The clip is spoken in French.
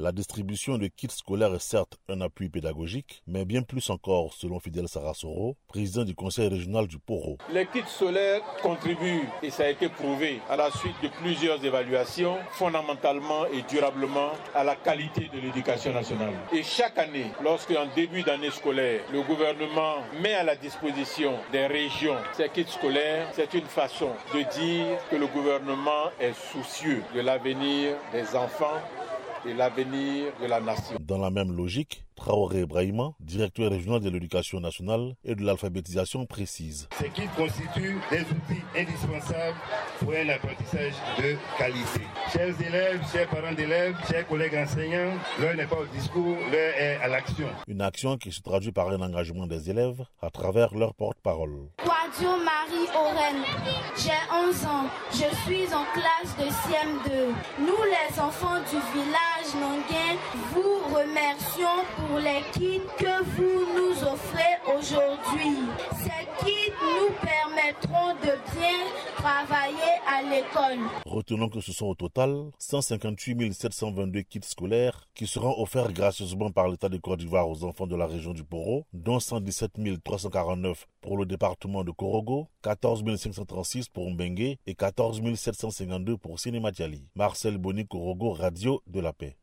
La distribution de kits scolaires est certes un appui pédagogique, mais bien plus encore, selon Fidel Sarasoro, président du conseil régional du Poro. Les kits scolaires contribuent, et ça a été prouvé, à la suite de plusieurs évaluations, fondamentalement et durablement à la qualité de l'éducation nationale. Et chaque année, lorsque en début d'année scolaire, le gouvernement met à la disposition des régions ces kits scolaires, c'est une façon de dire que le gouvernement est soucieux de l'avenir des enfants et l'avenir de la nation. Dans la même logique, Traoré Brahima, directeur régional de l'éducation nationale et de l'alphabétisation précise. Ce qui constitue des outils indispensables pour un apprentissage de qualité. Chers élèves, chers parents d'élèves, chers collègues enseignants, l'heure n'est pas au discours, l'heure est à l'action. Une action qui se traduit par un engagement des élèves à travers leur porte-parole. Marie Oren, j'ai 11 ans, je suis en classe de CM2. Nous les enfants du village Nanguin vous remercions pour les kits que vous nous offrez aujourd'hui. Ces kits nous de bien travailler à l'école. Retenons que ce sont au total 158 722 kits scolaires qui seront offerts gracieusement par l'État de Côte d'Ivoire aux enfants de la région du Poro, dont 117 349 pour le département de Korogo, 14 536 pour Mbengue et 14 752 pour Cinématiali. Marcel Boni Korogo, Radio de la Paix.